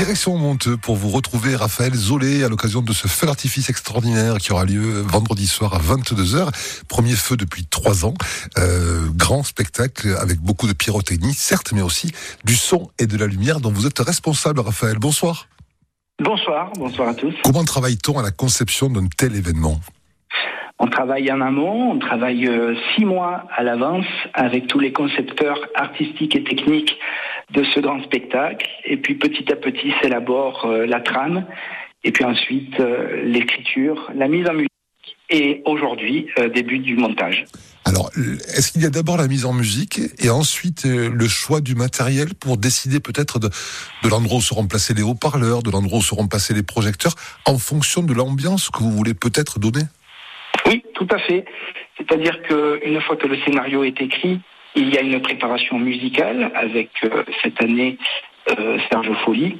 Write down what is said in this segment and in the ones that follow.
Direction Monteux pour vous retrouver Raphaël Zolé à l'occasion de ce feu d'artifice extraordinaire qui aura lieu vendredi soir à 22h. Premier feu depuis trois ans. Euh, grand spectacle avec beaucoup de pyrotechnie, certes, mais aussi du son et de la lumière dont vous êtes responsable, Raphaël. Bonsoir. Bonsoir, bonsoir à tous. Comment travaille-t-on à la conception d'un tel événement? On travaille en amont, on travaille euh, six mois à l'avance avec tous les concepteurs artistiques et techniques de ce grand spectacle. Et puis petit à petit s'élabore euh, la trame, et puis ensuite euh, l'écriture, la mise en musique, et aujourd'hui début du montage. Alors, est-ce qu'il y a d'abord la mise en musique et ensuite le choix du matériel pour décider peut-être de, de l'endroit où seront placés les haut-parleurs, de l'endroit où seront placés les projecteurs, en fonction de l'ambiance que vous voulez peut-être donner? Oui, tout à fait. C'est-à-dire qu'une fois que le scénario est écrit, il y a une préparation musicale avec euh, cette année euh, Serge Folly.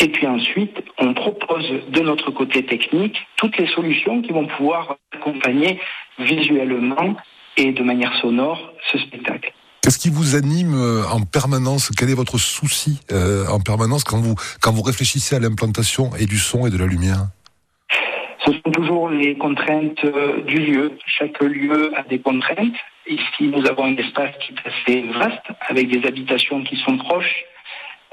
Et puis ensuite, on propose de notre côté technique toutes les solutions qui vont pouvoir accompagner visuellement et de manière sonore ce spectacle. Qu'est-ce qui vous anime euh, en permanence? Quel est votre souci en permanence quand vous, quand vous réfléchissez à l'implantation et du son et de la lumière? Ce sont toujours les contraintes euh, du lieu. Chaque lieu a des contraintes. Ici, nous avons un espace qui est assez vaste, avec des habitations qui sont proches,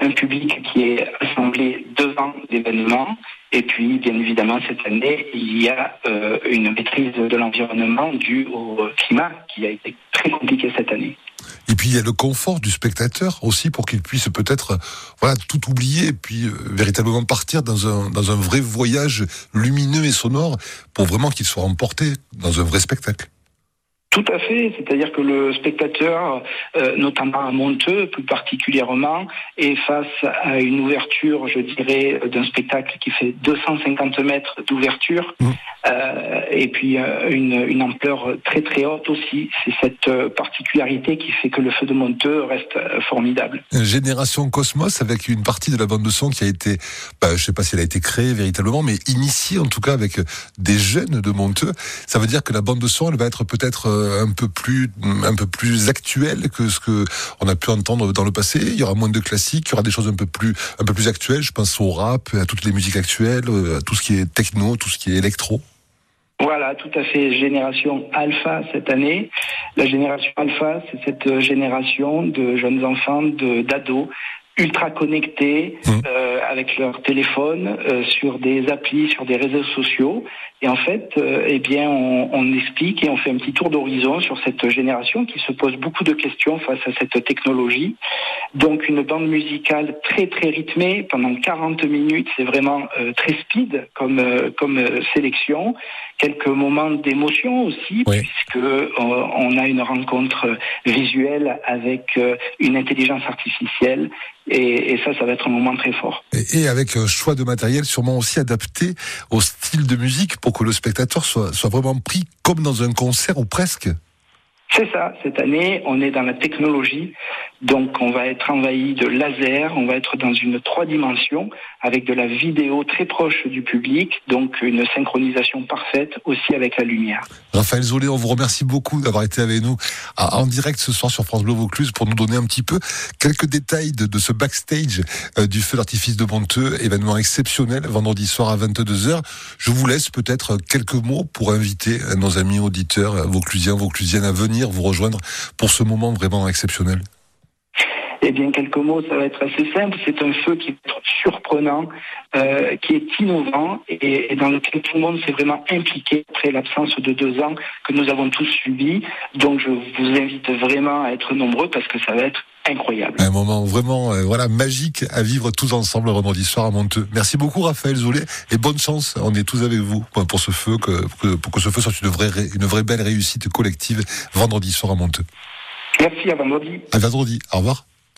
un public qui est assemblé devant l'événement, et puis, bien évidemment, cette année, il y a euh, une maîtrise de l'environnement due au climat qui a été très compliqué cette année. Et puis il y a le confort du spectateur aussi pour qu'il puisse peut-être voilà tout oublier et puis euh, véritablement partir dans un dans un vrai voyage lumineux et sonore pour vraiment qu'il soit emporté dans un vrai spectacle. Tout à fait, c'est-à-dire que le spectateur, euh, notamment à Monteux plus particulièrement, est face à une ouverture, je dirais, d'un spectacle qui fait 250 mètres d'ouverture, mmh. Euh, et puis euh, une, ampleur très très haute aussi. C'est cette particularité qui fait que le feu de Monteux reste formidable. Génération Cosmos, avec une partie de la bande de son qui a été, bah, je ne sais pas si elle a été créée véritablement, mais initiée en tout cas avec des jeunes de Monteux. Ça veut dire que la bande de son, elle va être peut-être euh, un peu plus un peu plus actuel que ce que on a pu entendre dans le passé. Il y aura moins de classiques, il y aura des choses un peu plus un peu plus actuelles. Je pense au rap, à toutes les musiques actuelles, euh, à tout ce qui est techno, tout ce qui est électro. Voilà, tout à fait. Génération alpha cette année. La génération alpha, c'est cette génération de jeunes enfants, d'ados ultra connectés mmh. euh, avec leur téléphone euh, sur des applis, sur des réseaux sociaux. Et en fait, euh, eh bien, on, on, explique et on fait un petit tour d'horizon sur cette génération qui se pose beaucoup de questions face à cette technologie. Donc, une bande musicale très très rythmée pendant 40 minutes, c'est vraiment euh, très speed comme euh, comme sélection. Quelques moments d'émotion aussi, puisque on a une rencontre visuelle avec une intelligence artificielle et, ça, ça va être un moment très fort. Et, avec un choix de matériel sûrement aussi adapté au style de musique pour que le spectateur soit vraiment pris comme dans un concert ou presque. C'est ça. Cette année, on est dans la technologie. Donc, on va être envahi de laser. On va être dans une trois dimensions avec de la vidéo très proche du public. Donc, une synchronisation parfaite aussi avec la lumière. Raphaël Zolé, on vous remercie beaucoup d'avoir été avec nous en direct ce soir sur France Bleu Vaucluse pour nous donner un petit peu quelques détails de, ce backstage euh, du feu d'artifice de Monteux, événement exceptionnel vendredi soir à 22h. Je vous laisse peut-être quelques mots pour inviter nos amis auditeurs vauclusiens, vauclusiennes à venir vous rejoindre pour ce moment vraiment exceptionnel eh bien, quelques mots, ça va être assez simple. C'est un feu qui est surprenant, euh, qui est innovant et, dans lequel tout le monde s'est vraiment impliqué après l'absence de deux ans que nous avons tous subi. Donc, je vous invite vraiment à être nombreux parce que ça va être incroyable. Un moment vraiment euh, voilà magique à vivre tous ensemble vendredi soir à Monteux. Merci beaucoup Raphaël Zolé et bonne chance. On est tous avec vous pour ce feu que, pour que ce feu soit une vraie une vraie belle réussite collective vendredi soir à Monteux. Merci à vendredi. À vendredi. Au revoir.